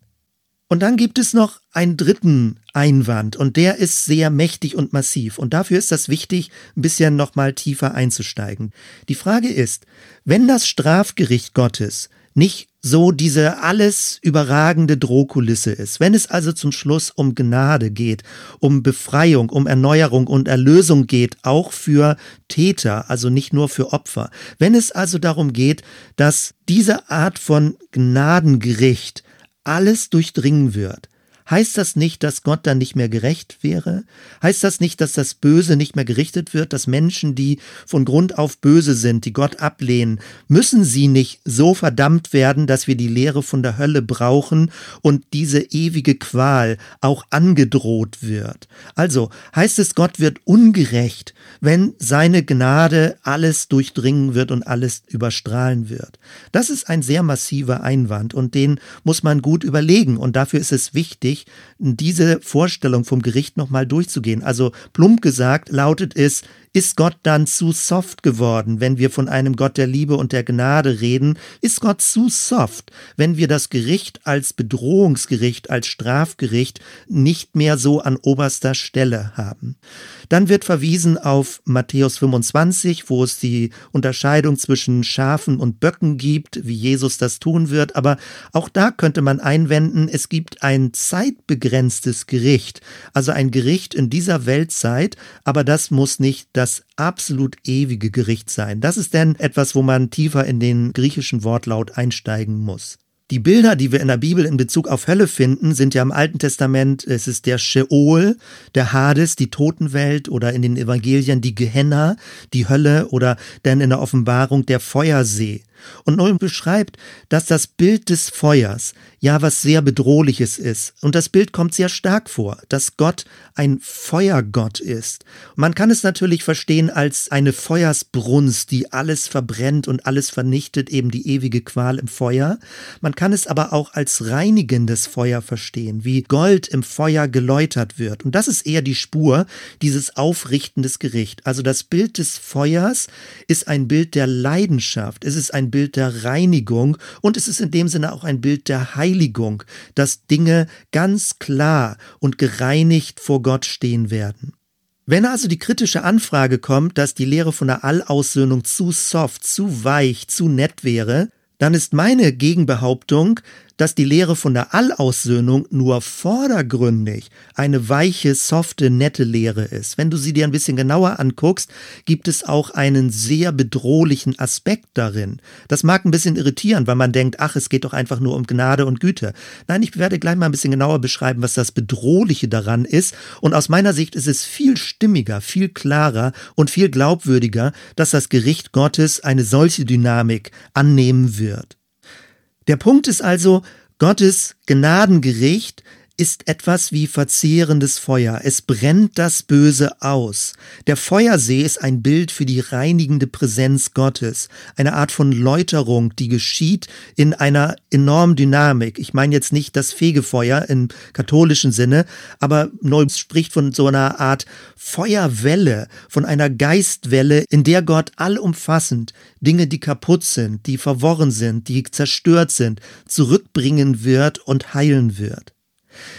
Und dann gibt es noch einen dritten Einwand und der ist sehr mächtig und massiv und dafür ist das wichtig, ein bisschen nochmal tiefer einzusteigen. Die Frage ist, wenn das Strafgericht Gottes nicht so diese alles überragende Drohkulisse ist. Wenn es also zum Schluss um Gnade geht, um Befreiung, um Erneuerung und Erlösung geht, auch für Täter, also nicht nur für Opfer. Wenn es also darum geht, dass diese Art von Gnadengericht alles durchdringen wird, Heißt das nicht, dass Gott dann nicht mehr gerecht wäre? Heißt das nicht, dass das Böse nicht mehr gerichtet wird, dass Menschen, die von Grund auf böse sind, die Gott ablehnen, müssen sie nicht so verdammt werden, dass wir die Lehre von der Hölle brauchen und diese ewige Qual auch angedroht wird? Also heißt es, Gott wird ungerecht, wenn seine Gnade alles durchdringen wird und alles überstrahlen wird. Das ist ein sehr massiver Einwand und den muss man gut überlegen und dafür ist es wichtig, wichtig, diese Vorstellung vom Gericht nochmal durchzugehen. Also plump gesagt lautet es, ist Gott dann zu soft geworden, wenn wir von einem Gott der Liebe und der Gnade reden? Ist Gott zu soft, wenn wir das Gericht als Bedrohungsgericht, als Strafgericht nicht mehr so an oberster Stelle haben? Dann wird verwiesen auf Matthäus 25, wo es die Unterscheidung zwischen Schafen und Böcken gibt, wie Jesus das tun wird. Aber auch da könnte man einwenden, es gibt ein zeitbegrenztes Gericht, also ein Gericht in dieser Weltzeit, aber das muss nicht das absolut ewige Gericht sein. Das ist denn etwas, wo man tiefer in den griechischen Wortlaut einsteigen muss. Die Bilder, die wir in der Bibel in Bezug auf Hölle finden, sind ja im Alten Testament, es ist der Sheol, der Hades, die Totenwelt oder in den Evangelien die Gehenna, die Hölle oder dann in der Offenbarung der Feuersee. Und Nolan beschreibt, dass das Bild des Feuers ja was sehr Bedrohliches ist. Und das Bild kommt sehr stark vor, dass Gott ein Feuergott ist. man kann es natürlich verstehen als eine Feuersbrunst, die alles verbrennt und alles vernichtet, eben die ewige Qual im Feuer. Man kann es aber auch als reinigendes Feuer verstehen, wie Gold im Feuer geläutert wird. Und das ist eher die Spur dieses aufrichtendes Gericht. Also das Bild des Feuers ist ein Bild der Leidenschaft. Es ist ein Bild der Reinigung und es ist in dem Sinne auch ein Bild der Heiligung, dass Dinge ganz klar und gereinigt vor Gott stehen werden. Wenn also die kritische Anfrage kommt, dass die Lehre von der Allaussöhnung zu soft, zu weich, zu nett wäre, dann ist meine Gegenbehauptung, dass die Lehre von der Allaussöhnung nur vordergründig eine weiche, softe, nette Lehre ist. Wenn du sie dir ein bisschen genauer anguckst, gibt es auch einen sehr bedrohlichen Aspekt darin. Das mag ein bisschen irritieren, weil man denkt, ach, es geht doch einfach nur um Gnade und Güte. Nein, ich werde gleich mal ein bisschen genauer beschreiben, was das Bedrohliche daran ist. Und aus meiner Sicht ist es viel stimmiger, viel klarer und viel glaubwürdiger, dass das Gericht Gottes eine solche Dynamik annehmen wird. Der Punkt ist also, Gottes Gnadengericht ist etwas wie verzehrendes Feuer. Es brennt das Böse aus. Der Feuersee ist ein Bild für die reinigende Präsenz Gottes. Eine Art von Läuterung, die geschieht in einer enormen Dynamik. Ich meine jetzt nicht das Fegefeuer im katholischen Sinne, aber Neu spricht von so einer Art Feuerwelle, von einer Geistwelle, in der Gott allumfassend Dinge, die kaputt sind, die verworren sind, die zerstört sind, zurückbringen wird und heilen wird.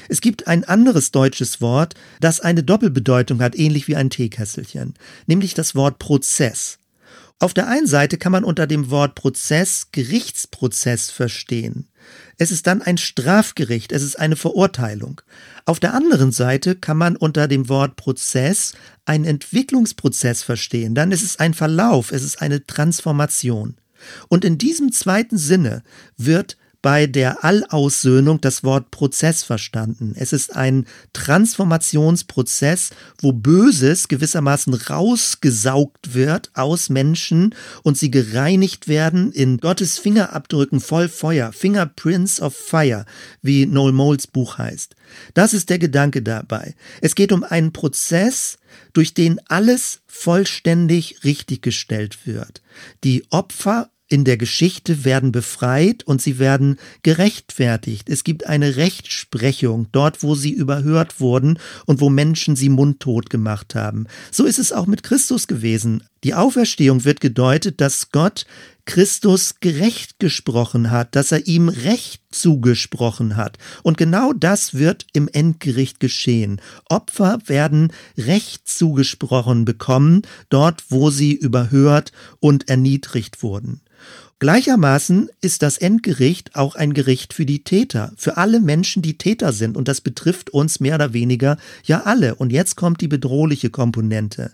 Es gibt ein anderes deutsches Wort, das eine Doppelbedeutung hat, ähnlich wie ein Teekesselchen, nämlich das Wort Prozess. Auf der einen Seite kann man unter dem Wort Prozess Gerichtsprozess verstehen. Es ist dann ein Strafgericht, es ist eine Verurteilung. Auf der anderen Seite kann man unter dem Wort Prozess einen Entwicklungsprozess verstehen, dann ist es ein Verlauf, es ist eine Transformation. Und in diesem zweiten Sinne wird bei der Allaussöhnung das Wort Prozess verstanden. Es ist ein Transformationsprozess, wo Böses gewissermaßen rausgesaugt wird aus Menschen und sie gereinigt werden in Gottes Fingerabdrücken voll Feuer, Fingerprints of Fire, wie Noel Moles Buch heißt. Das ist der Gedanke dabei. Es geht um einen Prozess, durch den alles vollständig richtiggestellt wird. Die Opfer in der Geschichte werden befreit und sie werden gerechtfertigt. Es gibt eine Rechtsprechung dort, wo sie überhört wurden und wo Menschen sie mundtot gemacht haben. So ist es auch mit Christus gewesen. Die Auferstehung wird gedeutet, dass Gott Christus gerecht gesprochen hat, dass er ihm Recht zugesprochen hat. Und genau das wird im Endgericht geschehen. Opfer werden Recht zugesprochen bekommen, dort wo sie überhört und erniedrigt wurden. Gleichermaßen ist das Endgericht auch ein Gericht für die Täter, für alle Menschen, die Täter sind. Und das betrifft uns mehr oder weniger ja alle. Und jetzt kommt die bedrohliche Komponente.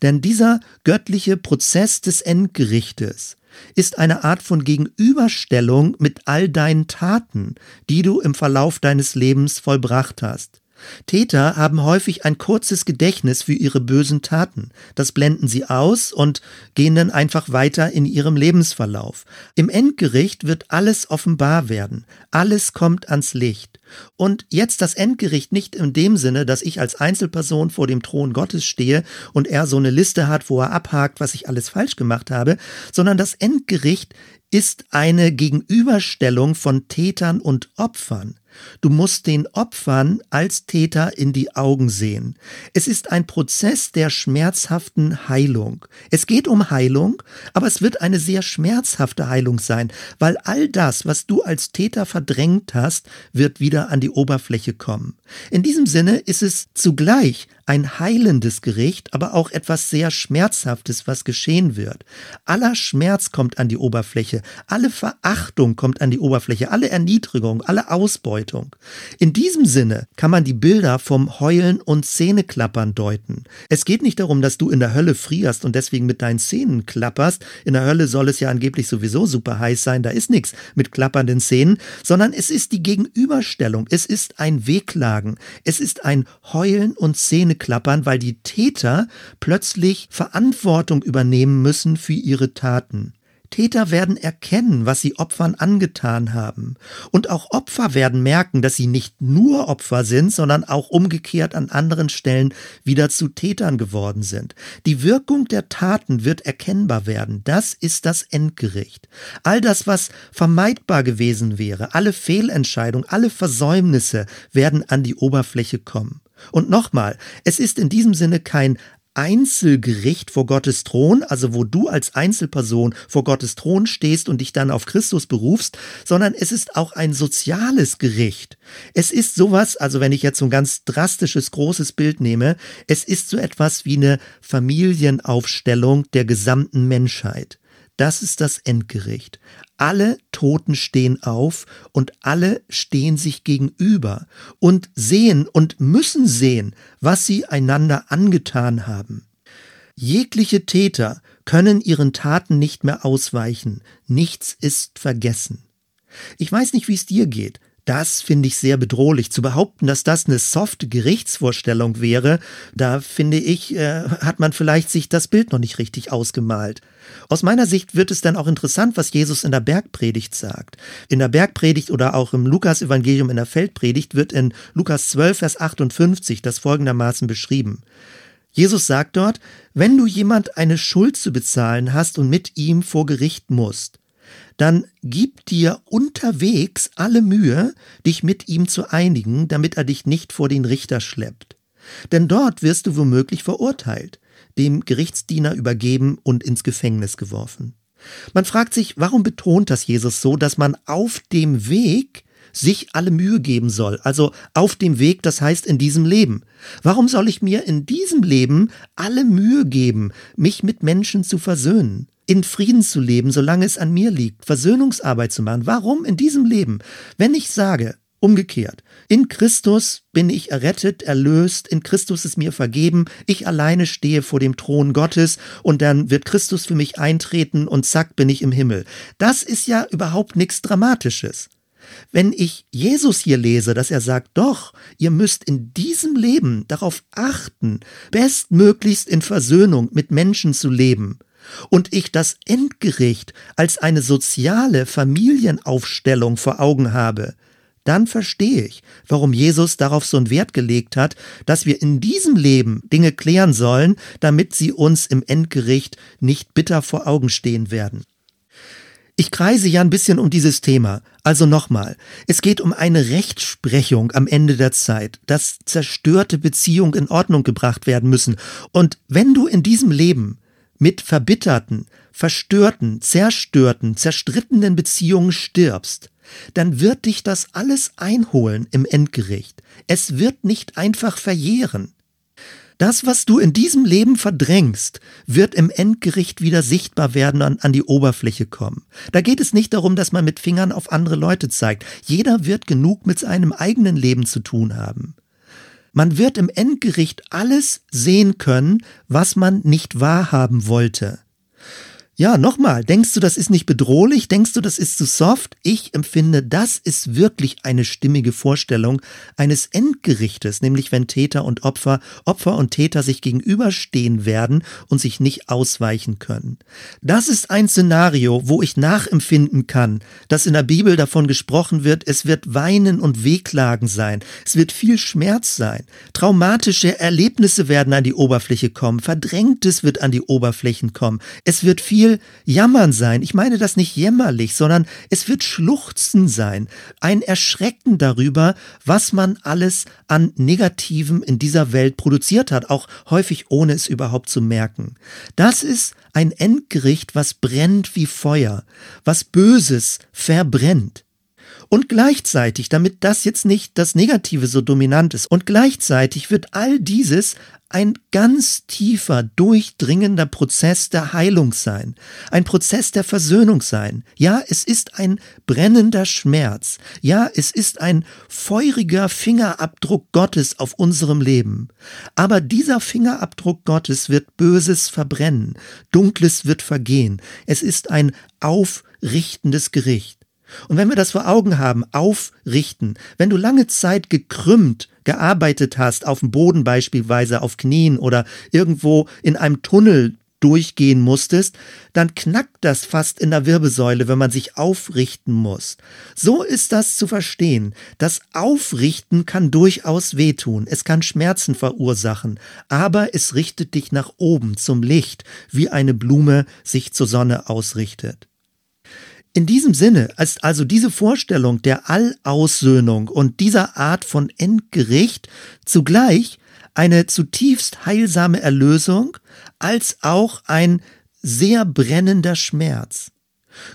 Denn dieser göttliche Prozess des Endgerichtes ist eine Art von Gegenüberstellung mit all deinen Taten, die du im Verlauf deines Lebens vollbracht hast. Täter haben häufig ein kurzes Gedächtnis für ihre bösen Taten. Das blenden sie aus und gehen dann einfach weiter in ihrem Lebensverlauf. Im Endgericht wird alles offenbar werden. Alles kommt ans Licht. Und jetzt das Endgericht nicht in dem Sinne, dass ich als Einzelperson vor dem Thron Gottes stehe und er so eine Liste hat, wo er abhakt, was ich alles falsch gemacht habe, sondern das Endgericht ist eine Gegenüberstellung von Tätern und Opfern. Du musst den Opfern als Täter in die Augen sehen. Es ist ein Prozess der schmerzhaften Heilung. Es geht um Heilung, aber es wird eine sehr schmerzhafte Heilung sein, weil all das, was du als Täter verdrängt hast, wird wieder an die Oberfläche kommen. In diesem Sinne ist es zugleich ein heilendes Gericht, aber auch etwas sehr Schmerzhaftes, was geschehen wird. Aller Schmerz kommt an die Oberfläche, alle Verachtung kommt an die Oberfläche, alle Erniedrigung, alle Ausbeutung. In diesem Sinne kann man die Bilder vom Heulen und Zähneklappern deuten. Es geht nicht darum, dass du in der Hölle frierst und deswegen mit deinen Zähnen klapperst. In der Hölle soll es ja angeblich sowieso super heiß sein, da ist nichts mit klappernden Zähnen, sondern es ist die Gegenüberstellung, es ist ein Wehklagen, es ist ein Heulen und Zähne klappern, weil die Täter plötzlich Verantwortung übernehmen müssen für ihre Taten. Täter werden erkennen, was sie Opfern angetan haben. Und auch Opfer werden merken, dass sie nicht nur Opfer sind, sondern auch umgekehrt an anderen Stellen wieder zu Tätern geworden sind. Die Wirkung der Taten wird erkennbar werden. Das ist das Endgericht. All das, was vermeidbar gewesen wäre, alle Fehlentscheidungen, alle Versäumnisse werden an die Oberfläche kommen. Und nochmal, es ist in diesem Sinne kein Einzelgericht vor Gottes Thron, also wo du als Einzelperson vor Gottes Thron stehst und dich dann auf Christus berufst, sondern es ist auch ein soziales Gericht. Es ist sowas, also wenn ich jetzt so ein ganz drastisches, großes Bild nehme, es ist so etwas wie eine Familienaufstellung der gesamten Menschheit. Das ist das Endgericht. Alle Toten stehen auf und alle stehen sich gegenüber und sehen und müssen sehen, was sie einander angetan haben. Jegliche Täter können ihren Taten nicht mehr ausweichen, nichts ist vergessen. Ich weiß nicht, wie es dir geht, das finde ich sehr bedrohlich. Zu behaupten, dass das eine softe Gerichtsvorstellung wäre, da finde ich, äh, hat man vielleicht sich das Bild noch nicht richtig ausgemalt. Aus meiner Sicht wird es dann auch interessant, was Jesus in der Bergpredigt sagt. In der Bergpredigt oder auch im Lukas-Evangelium in der Feldpredigt wird in Lukas 12, Vers 58 das folgendermaßen beschrieben. Jesus sagt dort, wenn du jemand eine Schuld zu bezahlen hast und mit ihm vor Gericht musst, dann gib dir unterwegs alle Mühe, dich mit ihm zu einigen, damit er dich nicht vor den Richter schleppt. Denn dort wirst du womöglich verurteilt, dem Gerichtsdiener übergeben und ins Gefängnis geworfen. Man fragt sich, warum betont das Jesus so, dass man auf dem Weg sich alle Mühe geben soll. Also auf dem Weg, das heißt in diesem Leben. Warum soll ich mir in diesem Leben alle Mühe geben, mich mit Menschen zu versöhnen? In Frieden zu leben, solange es an mir liegt, Versöhnungsarbeit zu machen. Warum in diesem Leben? Wenn ich sage, umgekehrt, in Christus bin ich errettet, erlöst, in Christus ist mir vergeben, ich alleine stehe vor dem Thron Gottes und dann wird Christus für mich eintreten und zack bin ich im Himmel. Das ist ja überhaupt nichts Dramatisches. Wenn ich Jesus hier lese, dass er sagt, doch, ihr müsst in diesem Leben darauf achten, bestmöglichst in Versöhnung mit Menschen zu leben, und ich das Endgericht als eine soziale Familienaufstellung vor Augen habe, dann verstehe ich, warum Jesus darauf so einen Wert gelegt hat, dass wir in diesem Leben Dinge klären sollen, damit sie uns im Endgericht nicht bitter vor Augen stehen werden. Ich kreise ja ein bisschen um dieses Thema. Also nochmal, es geht um eine Rechtsprechung am Ende der Zeit, dass zerstörte Beziehungen in Ordnung gebracht werden müssen. Und wenn du in diesem Leben mit verbitterten, verstörten, zerstörten, zerstrittenen Beziehungen stirbst, dann wird dich das alles einholen im Endgericht. Es wird nicht einfach verjähren. Das, was du in diesem Leben verdrängst, wird im Endgericht wieder sichtbar werden und an die Oberfläche kommen. Da geht es nicht darum, dass man mit Fingern auf andere Leute zeigt. Jeder wird genug mit seinem eigenen Leben zu tun haben. Man wird im Endgericht alles sehen können, was man nicht wahrhaben wollte. Ja, nochmal, denkst du, das ist nicht bedrohlich? Denkst du, das ist zu soft? Ich empfinde, das ist wirklich eine stimmige Vorstellung eines Endgerichtes, nämlich wenn Täter und Opfer, Opfer und Täter sich gegenüberstehen werden und sich nicht ausweichen können. Das ist ein Szenario, wo ich nachempfinden kann, dass in der Bibel davon gesprochen wird, es wird Weinen und Wehklagen sein, es wird viel Schmerz sein, traumatische Erlebnisse werden an die Oberfläche kommen, Verdrängtes wird an die Oberflächen kommen, es wird viel viel Jammern sein. Ich meine das nicht jämmerlich, sondern es wird Schluchzen sein. Ein Erschrecken darüber, was man alles an Negativem in dieser Welt produziert hat, auch häufig ohne es überhaupt zu merken. Das ist ein Endgericht, was brennt wie Feuer, was Böses verbrennt. Und gleichzeitig, damit das jetzt nicht das Negative so dominant ist, und gleichzeitig wird all dieses ein ganz tiefer, durchdringender Prozess der Heilung sein, ein Prozess der Versöhnung sein. Ja, es ist ein brennender Schmerz. Ja, es ist ein feuriger Fingerabdruck Gottes auf unserem Leben. Aber dieser Fingerabdruck Gottes wird Böses verbrennen, Dunkles wird vergehen. Es ist ein aufrichtendes Gericht. Und wenn wir das vor Augen haben, aufrichten, wenn du lange Zeit gekrümmt gearbeitet hast, auf dem Boden beispielsweise, auf Knien oder irgendwo in einem Tunnel durchgehen musstest, dann knackt das fast in der Wirbelsäule, wenn man sich aufrichten muss. So ist das zu verstehen. Das Aufrichten kann durchaus wehtun, es kann Schmerzen verursachen, aber es richtet dich nach oben zum Licht, wie eine Blume sich zur Sonne ausrichtet. In diesem Sinne ist also diese Vorstellung der Allaussöhnung und dieser Art von Endgericht zugleich eine zutiefst heilsame Erlösung als auch ein sehr brennender Schmerz.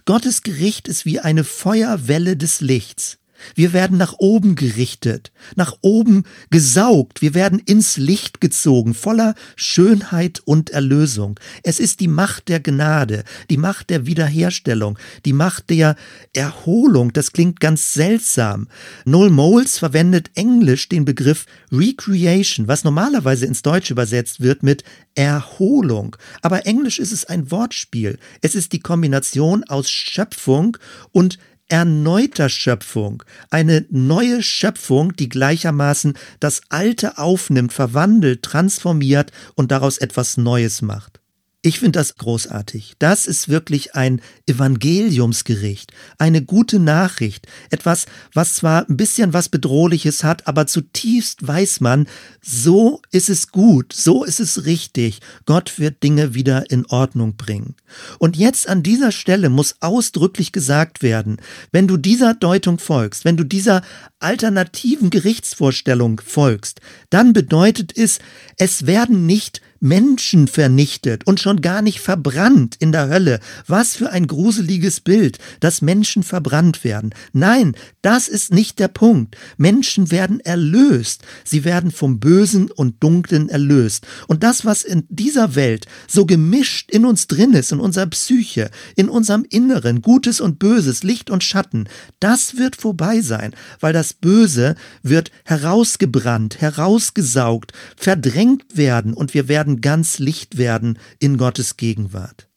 Gottes Gericht ist wie eine Feuerwelle des Lichts. Wir werden nach oben gerichtet, nach oben gesaugt, wir werden ins Licht gezogen, voller Schönheit und Erlösung. Es ist die Macht der Gnade, die Macht der Wiederherstellung, die Macht der Erholung. Das klingt ganz seltsam. Noel Moles verwendet englisch den Begriff Recreation, was normalerweise ins Deutsche übersetzt wird mit Erholung. Aber englisch ist es ein Wortspiel. Es ist die Kombination aus Schöpfung und erneuter Schöpfung, eine neue Schöpfung, die gleichermaßen das Alte aufnimmt, verwandelt, transformiert und daraus etwas Neues macht. Ich finde das großartig. Das ist wirklich ein Evangeliumsgericht, eine gute Nachricht, etwas, was zwar ein bisschen was Bedrohliches hat, aber zutiefst weiß man, so ist es gut, so ist es richtig. Gott wird Dinge wieder in Ordnung bringen. Und jetzt an dieser Stelle muss ausdrücklich gesagt werden, wenn du dieser Deutung folgst, wenn du dieser alternativen Gerichtsvorstellung folgst, dann bedeutet es, es werden nicht Menschen vernichtet und schon gar nicht verbrannt in der Hölle. Was für ein gruseliges Bild, dass Menschen verbrannt werden. Nein, das ist nicht der Punkt. Menschen werden erlöst. Sie werden vom Bösen und Dunklen erlöst. Und das, was in dieser Welt so gemischt in uns drin ist, in unserer Psyche, in unserem Inneren, Gutes und Böses, Licht und Schatten, das wird vorbei sein, weil das Böse wird herausgebrannt, herausgesaugt, verdrängt werden und wir werden werden ganz Licht werden in Gottes Gegenwart.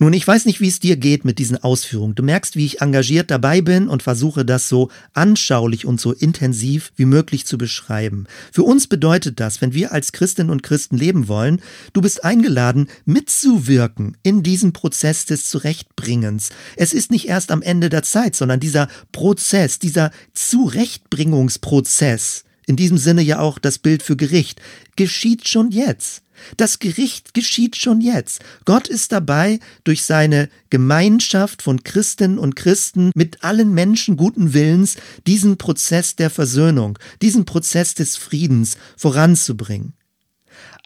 Nun, ich weiß nicht, wie es dir geht mit diesen Ausführungen. Du merkst, wie ich engagiert dabei bin und versuche das so anschaulich und so intensiv wie möglich zu beschreiben. Für uns bedeutet das, wenn wir als Christinnen und Christen leben wollen, du bist eingeladen, mitzuwirken in diesem Prozess des Zurechtbringens. Es ist nicht erst am Ende der Zeit, sondern dieser Prozess, dieser Zurechtbringungsprozess, in diesem Sinne ja auch das Bild für Gericht, geschieht schon jetzt. Das Gericht geschieht schon jetzt. Gott ist dabei, durch seine Gemeinschaft von Christinnen und Christen mit allen Menschen guten Willens diesen Prozess der Versöhnung, diesen Prozess des Friedens voranzubringen.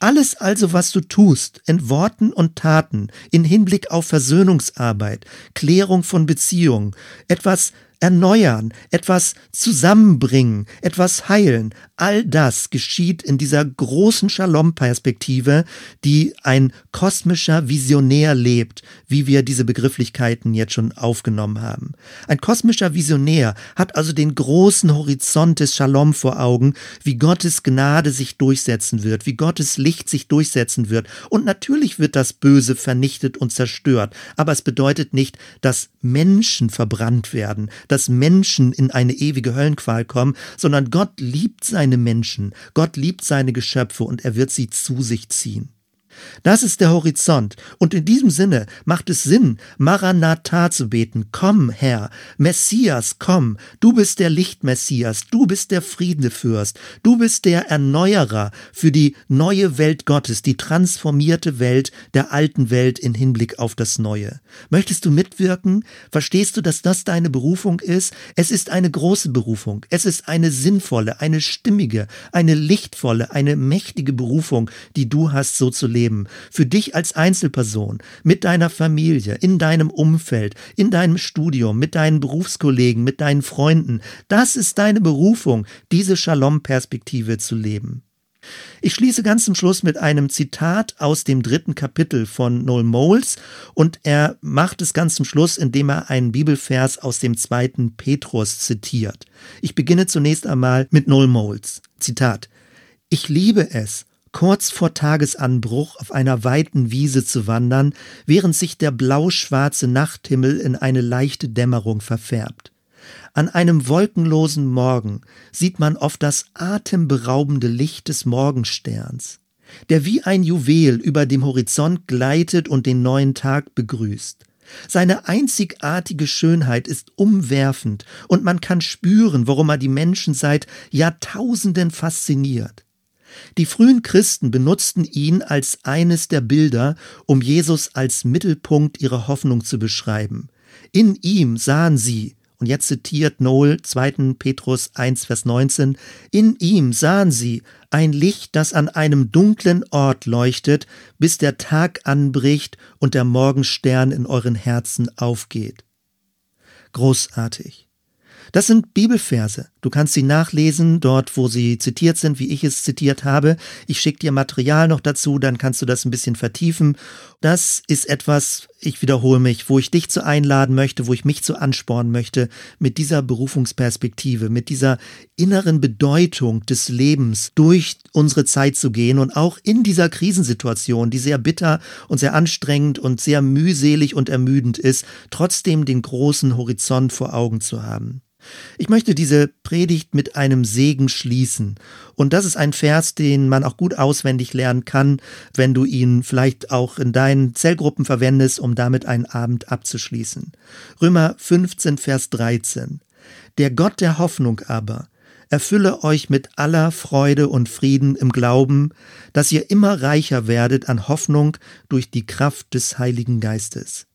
Alles also, was du tust, in Worten und Taten, in Hinblick auf Versöhnungsarbeit, Klärung von Beziehungen, etwas erneuern, etwas zusammenbringen, etwas heilen. All das geschieht in dieser großen Shalom-Perspektive, die ein kosmischer Visionär lebt, wie wir diese Begrifflichkeiten jetzt schon aufgenommen haben. Ein kosmischer Visionär hat also den großen Horizont des Shalom vor Augen, wie Gottes Gnade sich durchsetzen wird, wie Gottes Licht sich durchsetzen wird. Und natürlich wird das Böse vernichtet und zerstört, aber es bedeutet nicht, dass Menschen verbrannt werden, dass Menschen in eine ewige Höllenqual kommen, sondern Gott liebt seine Menschen, Gott liebt seine Geschöpfe und er wird sie zu sich ziehen. Das ist der Horizont. Und in diesem Sinne macht es Sinn, Maranatha zu beten. Komm, Herr, Messias, komm. Du bist der Lichtmessias, du bist der Friedefürst, du bist der Erneuerer für die neue Welt Gottes, die transformierte Welt der alten Welt in Hinblick auf das Neue. Möchtest du mitwirken? Verstehst du, dass das deine Berufung ist? Es ist eine große Berufung. Es ist eine sinnvolle, eine stimmige, eine lichtvolle, eine mächtige Berufung, die du hast, so zu leben. Leben, für dich als Einzelperson, mit deiner Familie, in deinem Umfeld, in deinem Studium, mit deinen Berufskollegen, mit deinen Freunden. Das ist deine Berufung, diese Shalom-Perspektive zu leben. Ich schließe ganz zum Schluss mit einem Zitat aus dem dritten Kapitel von Noel Moles und er macht es ganz zum Schluss, indem er einen Bibelvers aus dem zweiten Petrus zitiert. Ich beginne zunächst einmal mit Noel Moles. Zitat. Ich liebe es, kurz vor Tagesanbruch auf einer weiten Wiese zu wandern, während sich der blau-schwarze Nachthimmel in eine leichte Dämmerung verfärbt. An einem wolkenlosen Morgen sieht man oft das atemberaubende Licht des Morgensterns, der wie ein Juwel über dem Horizont gleitet und den neuen Tag begrüßt. Seine einzigartige Schönheit ist umwerfend und man kann spüren, warum er die Menschen seit Jahrtausenden fasziniert. Die frühen Christen benutzten ihn als eines der Bilder, um Jesus als Mittelpunkt ihrer Hoffnung zu beschreiben. In ihm sahen sie, und jetzt zitiert Noel 2. Petrus 1, Vers 19, in ihm sahen sie ein Licht, das an einem dunklen Ort leuchtet, bis der Tag anbricht und der Morgenstern in euren Herzen aufgeht. Großartig. Das sind Bibelverse. Du kannst sie nachlesen, dort wo sie zitiert sind, wie ich es zitiert habe. Ich schicke dir Material noch dazu, dann kannst du das ein bisschen vertiefen. Das ist etwas, ich wiederhole mich, wo ich dich zu einladen möchte, wo ich mich zu anspornen möchte, mit dieser Berufungsperspektive, mit dieser inneren Bedeutung des Lebens durch unsere Zeit zu gehen und auch in dieser Krisensituation, die sehr bitter und sehr anstrengend und sehr mühselig und ermüdend ist, trotzdem den großen Horizont vor Augen zu haben. Ich möchte diese Predigt mit einem Segen schließen. Und das ist ein Vers, den man auch gut auswendig lernen kann, wenn du ihn vielleicht auch in deinen Zellgruppen verwendest, um damit einen Abend abzuschließen. Römer 15, Vers 13. Der Gott der Hoffnung aber erfülle euch mit aller Freude und Frieden im Glauben, dass ihr immer reicher werdet an Hoffnung durch die Kraft des Heiligen Geistes.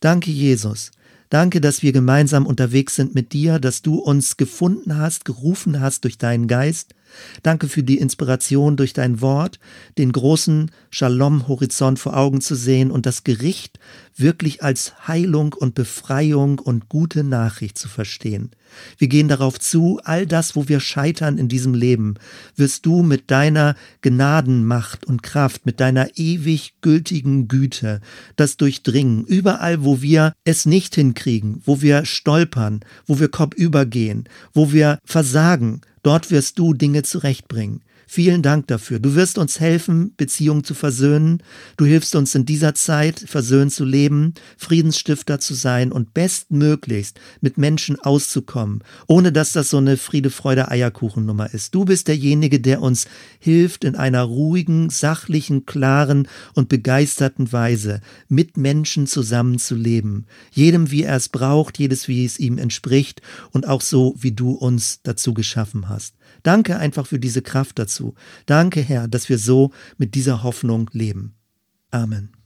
Danke, Jesus Danke, dass wir gemeinsam unterwegs sind mit dir, dass du uns gefunden hast, gerufen hast durch deinen Geist. Danke für die Inspiration durch dein Wort, den großen Shalom-Horizont vor Augen zu sehen und das Gericht wirklich als Heilung und Befreiung und gute Nachricht zu verstehen. Wir gehen darauf zu, all das, wo wir scheitern in diesem Leben, wirst du mit deiner Gnadenmacht und Kraft, mit deiner ewig gültigen Güte das durchdringen. Überall, wo wir es nicht hinkriegen, wo wir stolpern, wo wir kopfüber gehen, wo wir versagen, dort wirst du Dinge zurechtbringen. Vielen Dank dafür. Du wirst uns helfen, Beziehungen zu versöhnen. Du hilfst uns in dieser Zeit, versöhnt zu leben, Friedensstifter zu sein und bestmöglichst mit Menschen auszukommen, ohne dass das so eine Friede, Freude, Eierkuchennummer ist. Du bist derjenige, der uns hilft, in einer ruhigen, sachlichen, klaren und begeisterten Weise mit Menschen zusammenzuleben. Jedem, wie er es braucht, jedes, wie es ihm entspricht und auch so, wie du uns dazu geschaffen hast. Danke einfach für diese Kraft dazu. Danke, Herr, dass wir so mit dieser Hoffnung leben. Amen.